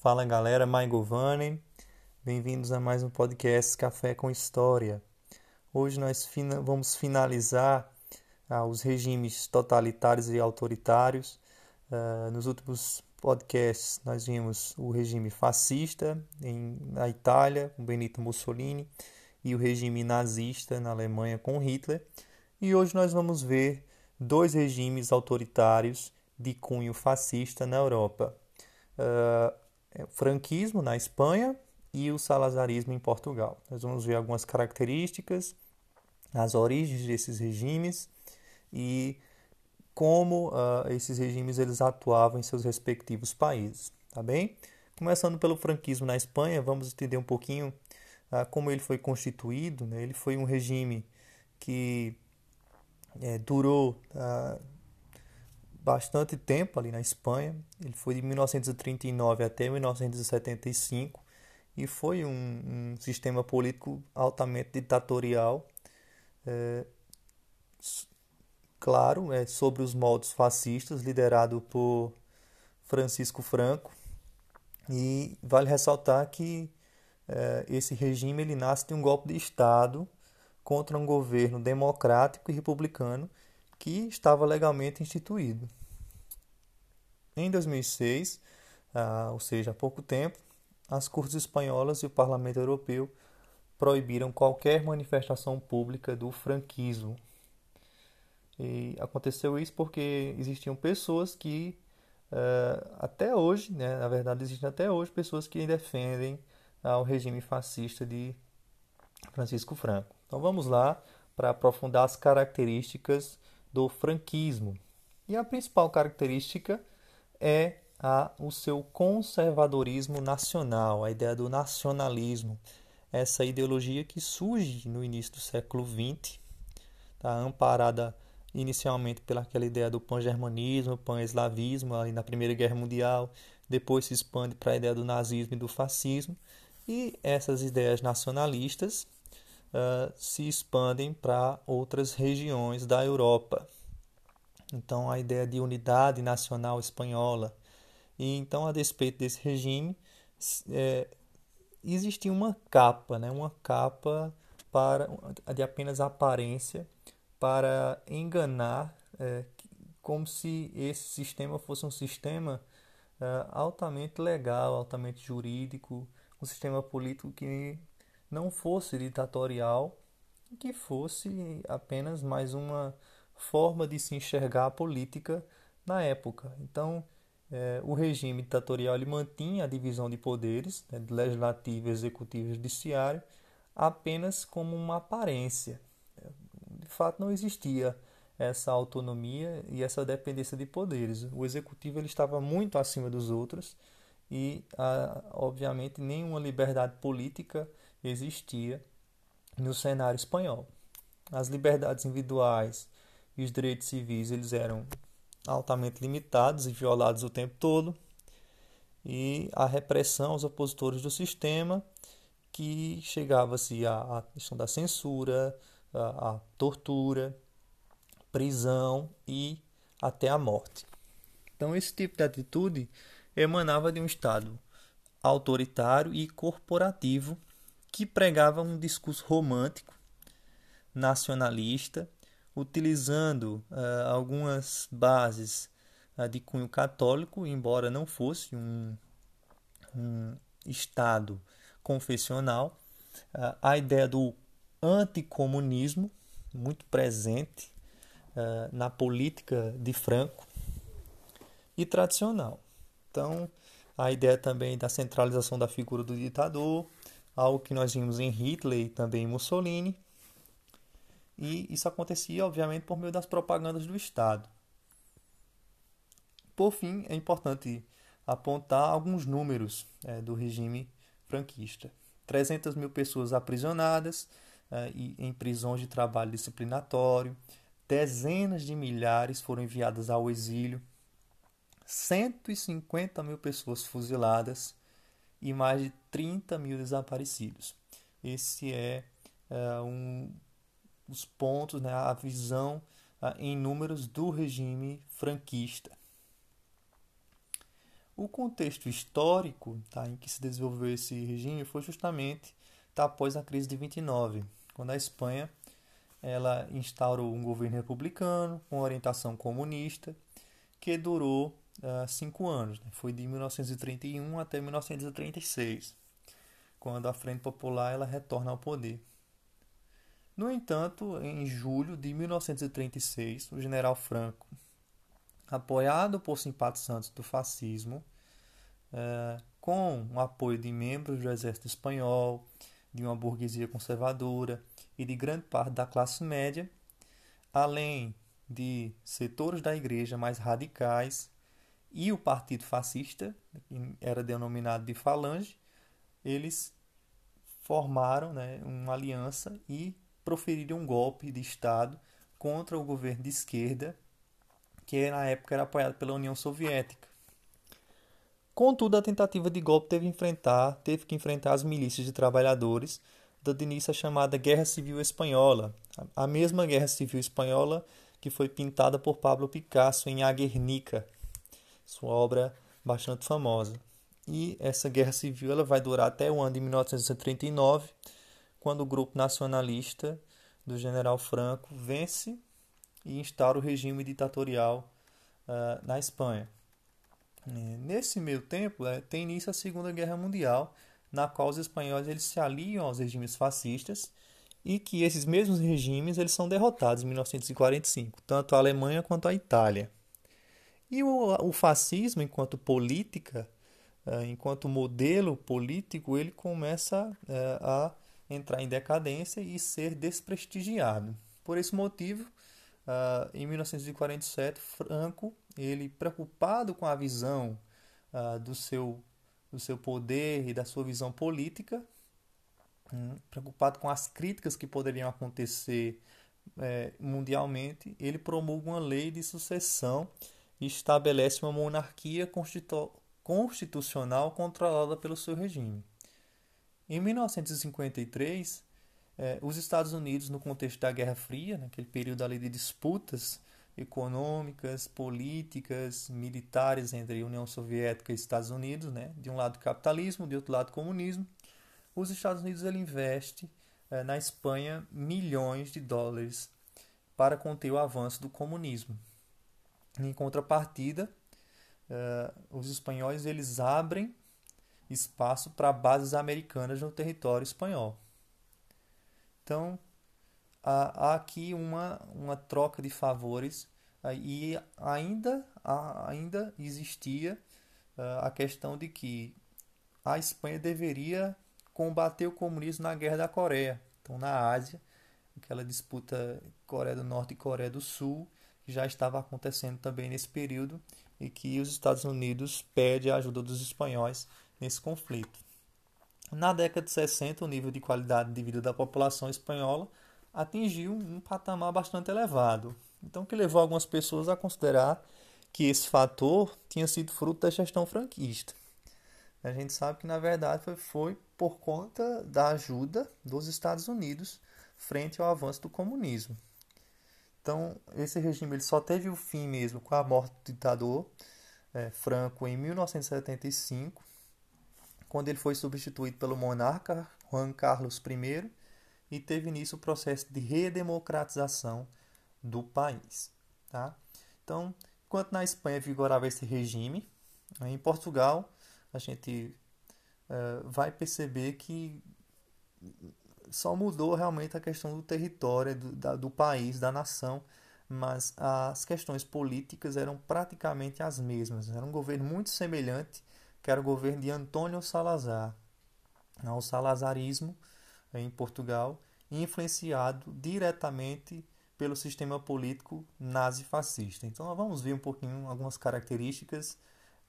Fala galera, Maigovani, bem-vindos a mais um podcast Café com História. Hoje nós fina vamos finalizar ah, os regimes totalitários e autoritários. Uh, nos últimos podcasts nós vimos o regime fascista em, na Itália, com Benito Mussolini, e o regime nazista na Alemanha com Hitler. E hoje nós vamos ver dois regimes autoritários de cunho fascista na Europa. Uh, o franquismo na Espanha e o salazarismo em Portugal. Nós vamos ver algumas características, as origens desses regimes e como uh, esses regimes eles atuavam em seus respectivos países, tá bem? Começando pelo franquismo na Espanha, vamos entender um pouquinho uh, como ele foi constituído. Né? Ele foi um regime que é, durou uh, bastante tempo ali na Espanha. Ele foi de 1939 até 1975 e foi um, um sistema político altamente ditatorial. É, claro, é sobre os moldes fascistas, liderado por Francisco Franco. E vale ressaltar que é, esse regime ele nasce de um golpe de Estado contra um governo democrático e republicano que estava legalmente instituído. Em 2006, ah, ou seja, há pouco tempo, as Cortes Espanholas e o Parlamento Europeu proibiram qualquer manifestação pública do franquismo. E aconteceu isso porque existiam pessoas que, uh, até hoje, né, na verdade, existem até hoje pessoas que defendem o regime fascista de Francisco Franco. Então vamos lá para aprofundar as características do franquismo. E a principal característica é a, o seu conservadorismo nacional, a ideia do nacionalismo, essa ideologia que surge no início do século XX, tá, amparada inicialmente pelaquela ideia do pan-germanismo, pan-eslavismo, ali na Primeira Guerra Mundial, depois se expande para a ideia do nazismo e do fascismo, e essas ideias nacionalistas uh, se expandem para outras regiões da Europa. Então, a ideia de unidade nacional espanhola. E então, a despeito desse regime, é, existia uma capa, né? uma capa para, de apenas aparência para enganar, é, como se esse sistema fosse um sistema é, altamente legal, altamente jurídico, um sistema político que não fosse ditatorial, que fosse apenas mais uma forma de se enxergar a política na época. Então, é, o regime ditatorial ele mantinha a divisão de poderes, né, legislativo, executivo e judiciário, apenas como uma aparência. De fato, não existia essa autonomia e essa dependência de poderes. O executivo ele estava muito acima dos outros e, a, obviamente, nenhuma liberdade política existia no cenário espanhol. As liberdades individuais e os direitos civis eles eram altamente limitados e violados o tempo todo e a repressão aos opositores do sistema que chegava-se à questão da censura, à, à tortura, prisão e até a morte. Então esse tipo de atitude emanava de um Estado autoritário e corporativo que pregava um discurso romântico, nacionalista utilizando uh, algumas bases uh, de cunho católico, embora não fosse um, um Estado confessional. Uh, a ideia do anticomunismo, muito presente na política de Franco, e tradicional. Então, a ideia também da centralização da figura do ditador, algo que nós vimos em Hitler e também em Mussolini, e isso acontecia, obviamente, por meio das propagandas do Estado. Por fim, é importante apontar alguns números é, do regime franquista: 300 mil pessoas aprisionadas é, em prisões de trabalho disciplinatório, dezenas de milhares foram enviadas ao exílio, 150 mil pessoas fuziladas e mais de 30 mil desaparecidos. Esse é, é um os pontos, né, a visão em números do regime franquista. O contexto histórico tá, em que se desenvolveu esse regime foi justamente tá, após a crise de 29, quando a Espanha ela instaurou um governo republicano com orientação comunista que durou cinco anos. Né? Foi de 1931 até 1936, quando a Frente Popular ela retorna ao poder. No entanto, em julho de 1936, o general Franco, apoiado por simpatizantes do fascismo, é, com o apoio de membros do exército espanhol, de uma burguesia conservadora e de grande parte da classe média, além de setores da igreja mais radicais e o partido fascista, que era denominado de Falange, eles formaram né, uma aliança e proferiram um golpe de Estado contra o governo de esquerda, que na época era apoiado pela União Soviética. Contudo, a tentativa de golpe teve, enfrentar, teve que enfrentar as milícias de trabalhadores, dando início à chamada Guerra Civil Espanhola, a mesma Guerra Civil Espanhola que foi pintada por Pablo Picasso em A Guernica, sua obra bastante famosa. E essa guerra civil ela vai durar até o ano de 1939, quando o grupo nacionalista do general Franco vence e instaura o regime ditatorial uh, na Espanha. Nesse meio tempo, é, tem início a Segunda Guerra Mundial, na qual os espanhóis eles se aliam aos regimes fascistas e que esses mesmos regimes eles são derrotados em 1945, tanto a Alemanha quanto a Itália. E o, o fascismo, enquanto política, é, enquanto modelo político, ele começa a entrar em decadência e ser desprestigiado. Por esse motivo, em 1947, Franco ele preocupado com a visão do, seu, do seu poder e da sua visão política, um, preocupado com as críticas que poderiam acontecer mundialmente, ele promulga uma lei de sucessão e estabelece uma monarquia constitu constitucional controlada pelo seu regime. Em 1953, é, os Estados Unidos, no contexto da Guerra Fria, naquele período ali de disputas econômicas, políticas, militares entre União Soviética e Estados Unidos, né? de um lado capitalismo, de outro lado comunismo. Os Estados Unidos ele investe eh, na Espanha milhões de dólares para conter o avanço do comunismo. Em contrapartida, eh, os espanhóis eles abrem espaço para bases americanas no território espanhol. Então, há, aqui uma, uma troca de favores e ainda, ainda existia a questão de que a Espanha deveria combater o comunismo na Guerra da Coreia. Então, na Ásia, aquela disputa Coreia do Norte e Coreia do Sul, já estava acontecendo também nesse período, e que os Estados Unidos pede a ajuda dos espanhóis nesse conflito. Na década de 60, o nível de qualidade de vida da população espanhola atingiu um patamar bastante elevado. Então, que levou algumas pessoas a considerar que esse fator tinha sido fruto da gestão franquista. A gente sabe que, na verdade, foi, foi por conta da ajuda dos Estados Unidos frente ao avanço do comunismo. Então, esse regime ele só teve o fim mesmo com a morte do ditador é, Franco em 1975, quando ele foi substituído pelo monarca Juan Carlos I e teve início o processo de redemocratização do país. Tá? Então, enquanto na Espanha vigorava esse regime, em Portugal a gente uh, vai perceber que só mudou realmente a questão do território, do, da, do país, da nação, mas as questões políticas eram praticamente as mesmas. Era um governo muito semelhante, que era o governo de Antônio Salazar. O salazarismo em Portugal, influenciado diretamente pelo sistema político nazi-fascista. Então, nós vamos ver um pouquinho algumas características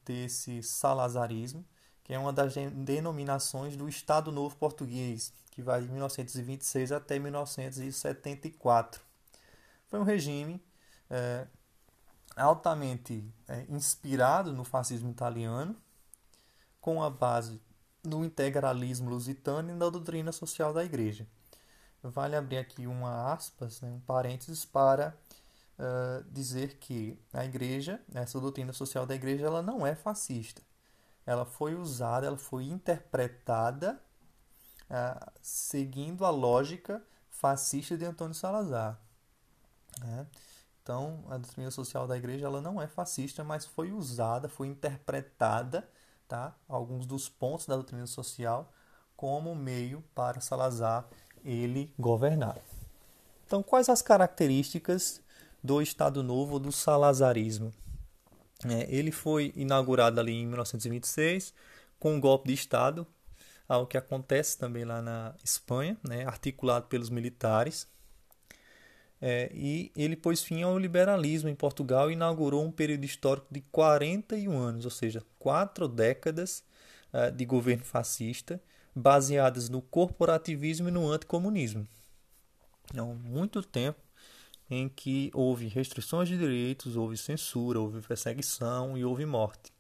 desse salazarismo, que é uma das denominações do Estado Novo Português, que vai de 1926 até 1974. Foi um regime é, altamente é, inspirado no fascismo italiano, com a base no integralismo lusitano e na doutrina social da Igreja. Vale abrir aqui uma aspas, né, um parênteses, para uh, dizer que a Igreja, essa doutrina social da Igreja, ela não é fascista. Ela foi usada, ela foi interpretada uh, seguindo a lógica fascista de Antônio Salazar. Né? Então, a doutrina social da igreja ela não é fascista, mas foi usada, foi interpretada, tá? alguns dos pontos da doutrina social, como meio para Salazar ele governar. Então, quais as características do Estado Novo do salazarismo? É, ele foi inaugurado ali em 1926 com um golpe de Estado, algo que acontece também lá na Espanha, né, articulado pelos militares. É, e ele pôs fim ao liberalismo em Portugal e inaugurou um período histórico de 41 anos, ou seja, quatro décadas uh, de governo fascista, baseadas no corporativismo e no anticomunismo. Então, muito tempo em que houve restrições de direitos, houve censura, houve perseguição e houve morte.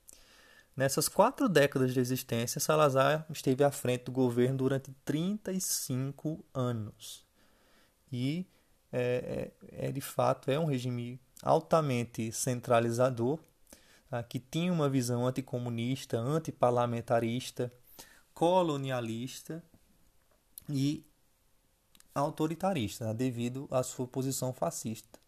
Nessas quatro décadas de existência, Salazar esteve à frente do governo durante 35 anos. E é, é, é de fato é um regime altamente centralizador, tá? que tinha uma visão anticomunista, antiparlamentarista, colonialista e autoritarista, né, devido à sua posição fascista.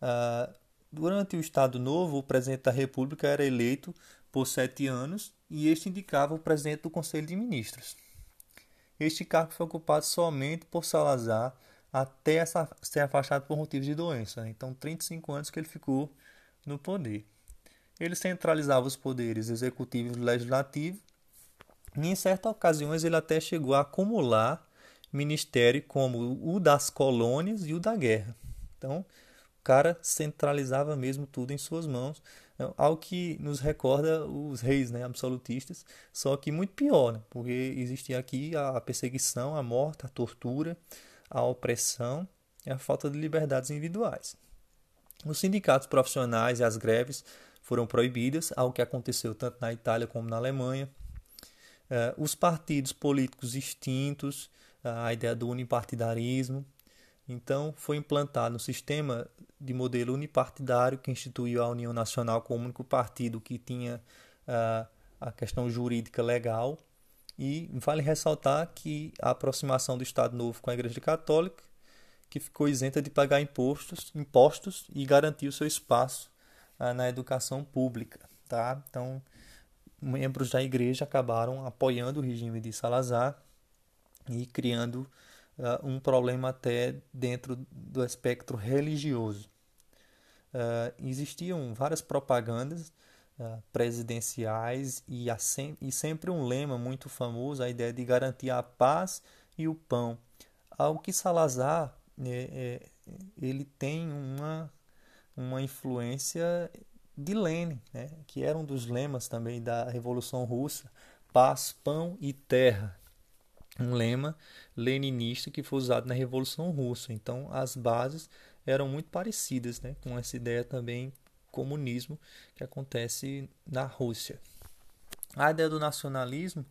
Uh, durante o Estado Novo, o presidente da República era eleito por sete anos e este indicava o presidente do Conselho de Ministros. Este cargo foi ocupado somente por Salazar até essa, ser afastado por motivos de doença. Né? Então, 35 anos que ele ficou no poder. Ele centralizava os poderes executivo e legislativo e, em certas ocasiões, ele até chegou a acumular ministério como o das colônias e o da guerra. Então, o cara centralizava mesmo tudo em suas mãos, é algo que nos recorda os reis né, absolutistas, só que muito pior, né, porque existia aqui a perseguição, a morte, a tortura, a opressão e a falta de liberdades individuais. Os sindicatos profissionais e as greves foram proibidas, algo que aconteceu tanto na Itália como na Alemanha. Uh, os partidos políticos extintos a ideia do unipartidarismo. Então, foi implantado um sistema de modelo unipartidário que instituiu a União Nacional como único partido que tinha uh, a questão jurídica legal. E vale ressaltar que a aproximação do Estado Novo com a Igreja Católica, que ficou isenta de pagar impostos, impostos e garantir o seu espaço uh, na educação pública. Tá? Então, membros da igreja acabaram apoiando o regime de Salazar e criando uh, um problema até dentro do espectro religioso. Uh, existiam várias propagandas uh, presidenciais e, sem, e sempre um lema muito famoso, a ideia de garantir a paz e o pão. Ao que Salazar é, é, ele tem uma, uma influência de Lenin, né, que era um dos lemas também da Revolução Russa, paz, pão e terra um lema leninista que foi usado na Revolução Russa. Então, as bases eram muito parecidas né, com essa ideia também comunismo que acontece na Rússia. A ideia do nacionalismo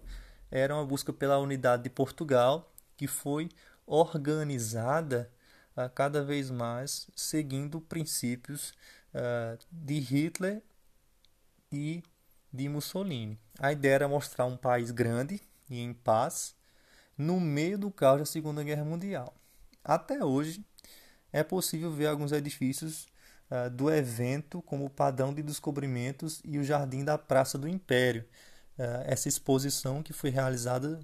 era uma busca pela unidade de Portugal, que foi organizada uh, cada vez mais seguindo princípios uh, de Hitler e de Mussolini. A ideia era mostrar um país grande e em paz, no meio do caos da Segunda Guerra Mundial. Até hoje, é possível ver alguns edifícios uh, do evento, como o Padrão de Descobrimentos e o Jardim da Praça do Império. Uh, essa exposição que foi realizada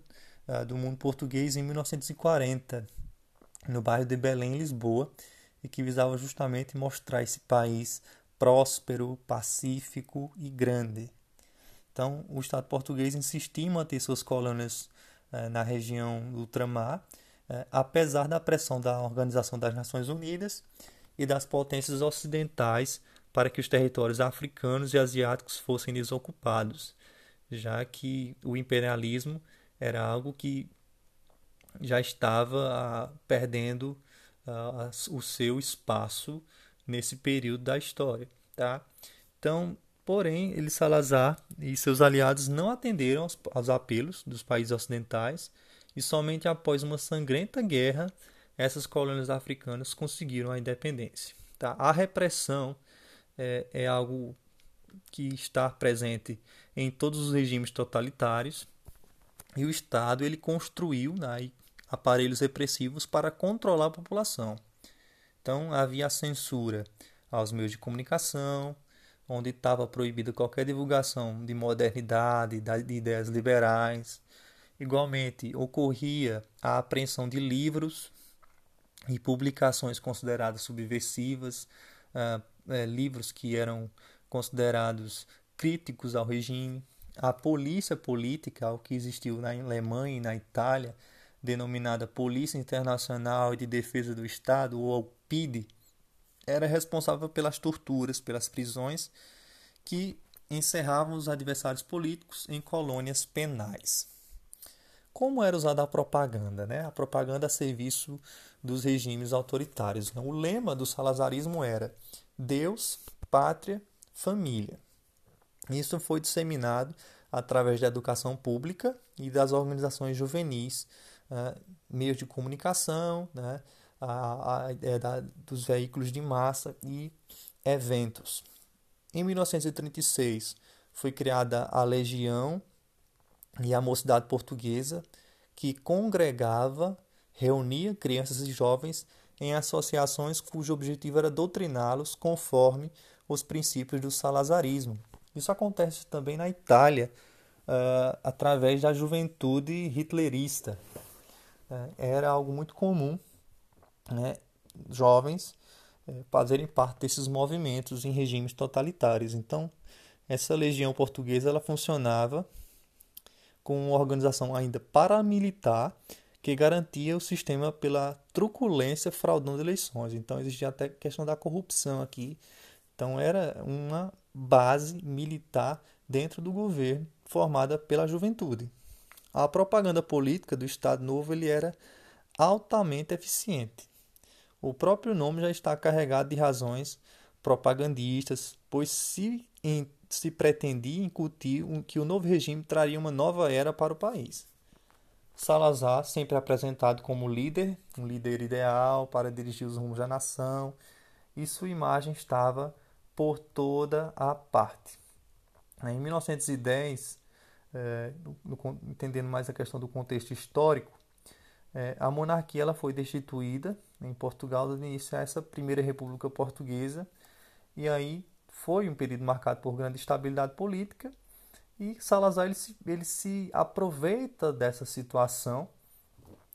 uh, do mundo português em 1940, no bairro de Belém, Lisboa, e que visava justamente mostrar esse país próspero, pacífico e grande. Então, o Estado português insistia em manter suas colônias na região do ultramar, eh, apesar da pressão da Organização das Nações Unidas e das potências ocidentais para que os territórios africanos e asiáticos fossem desocupados, já que o imperialismo era algo que já estava ah, perdendo ah, o seu espaço nesse período da história, tá? Então, Porém, ele Salazar e seus aliados não atenderam aos, aos apelos dos países ocidentais e somente após uma sangrenta guerra essas colônias africanas conseguiram a independência. Tá? A repressão é, é algo que está presente em todos os regimes totalitários e o Estado ele construiu né, aparelhos repressivos para controlar a população. Então havia censura aos meios de comunicação, onde estava proibida qualquer divulgação de modernidade, de ideias liberais. Igualmente, ocorria a apreensão de livros e publicações consideradas subversivas, uh, é, livros que eram considerados críticos ao regime. A polícia política, o que existiu na Alemanha e na Itália, denominada Polícia Internacional de Defesa do Estado, ou PIDE, era responsável pelas torturas, pelas prisões que encerravam os adversários políticos em colônias penais. Como era usada a propaganda? Né? A propaganda a serviço dos regimes autoritários. O lema do salazarismo era Deus, pátria, família. Isso foi disseminado através da educação pública e das organizações juvenis, uh, meios de comunicação, né? A, a da, dos veículos de massa e eventos. Em 1936 foi criada a Legião e a Mocidade Portuguesa, que congregava, reunia crianças e jovens em associações cujo objetivo era doutriná-los conforme os princípios do salazarismo. Isso acontece também na Itália, uh, através da juventude hitlerista. Uh, era algo muito comum né, jovens é, fazerem parte desses movimentos em regimes totalitários. Então, essa legião portuguesa ela funcionava com uma organização ainda paramilitar que garantia o sistema pela truculência fraudando eleições. Então, existia até questão da corrupção aqui. Então, era uma base militar dentro do governo formada pela juventude. A propaganda política do Estado Novo ele era altamente eficiente. O próprio nome já está carregado de razões propagandistas, pois se, em, se pretendia incutir um, que o novo regime traria uma nova era para o país. Salazar, sempre apresentado como líder, um líder ideal para dirigir os rumos da nação, e sua imagem estava por toda a parte. Em 1910, é, no, entendendo mais a questão do contexto histórico, é, a monarquia ela foi destituída em Portugal dando início a essa primeira república portuguesa e aí foi um período marcado por grande estabilidade política e Salazar ele se, ele se aproveita dessa situação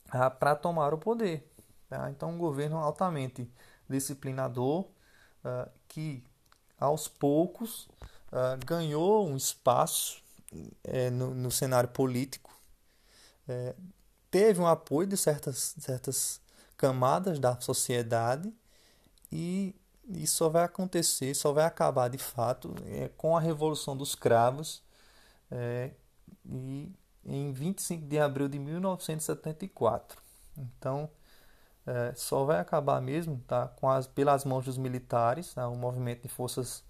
ah, para tomar o poder. Tá? Então um governo altamente disciplinador ah, que aos poucos ah, ganhou um espaço é, no, no cenário político é, teve um apoio de certas, certas camadas da sociedade e isso só vai acontecer, só vai acabar de fato é, com a Revolução dos Cravos é, e em 25 de abril de 1974. Então, é, só vai acabar mesmo tá, com as, pelas mãos dos militares, tá, o movimento de forças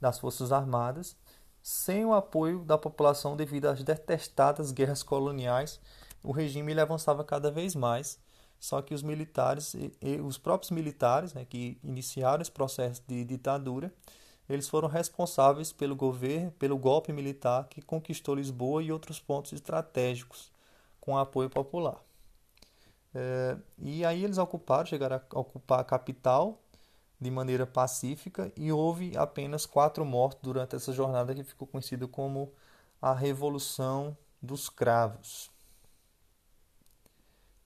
das Forças Armadas, sem o apoio da população devido às detestadas guerras coloniais o regime ele avançava cada vez mais. Só que os militares, e, e os próprios militares né, que iniciaram esse processo de ditadura, eles foram responsáveis pelo governo, pelo golpe militar que conquistou Lisboa e outros pontos estratégicos com apoio popular. É, e aí eles ocuparam, chegaram a ocupar a capital de maneira pacífica e houve apenas quatro mortos durante essa jornada que ficou conhecida como a Revolução dos Cravos.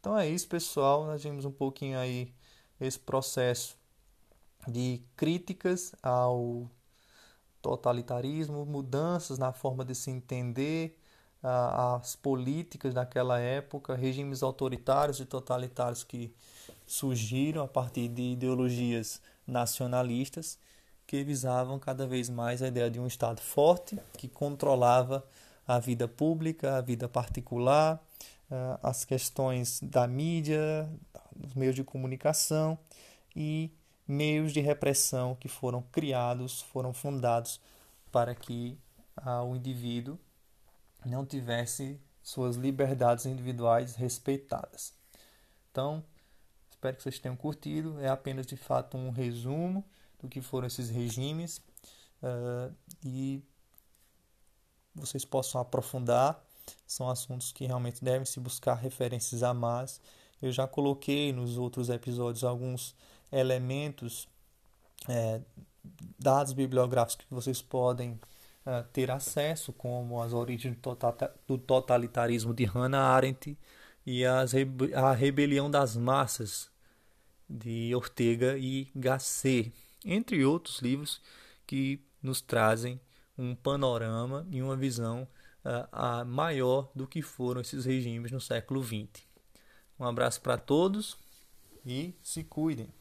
Então é isso, pessoal. Nós vimos um pouquinho aí esse processo de críticas ao totalitarismo, mudanças na forma de se entender uh, as políticas daquela época, regimes autoritários e totalitários que surgiram a partir de ideologias nacionalistas que visavam cada vez mais a ideia de um Estado forte que controlava a vida pública, a vida particular, as questões da mídia, dos meios de comunicação e meios de repressão que foram criados, foram fundados para que uh, o indivíduo não tivesse suas liberdades individuais respeitadas. Então, espero que vocês tenham curtido. É apenas de fato um resumo do que foram esses regimes uh, e vocês possam aprofundar. São assuntos que realmente devem se buscar referências a mais. Eu já coloquei nos outros episódios alguns elementos, é, dados bibliográficos que vocês podem uh, ter acesso, como as origens do totalitarismo de Hannah Arendt e as, a rebelião das massas de Ortega e Gasset, entre outros livros que nos trazem um panorama e uma visão uh, maior do que foram esses regimes no século XX. Um abraço para todos e se cuidem.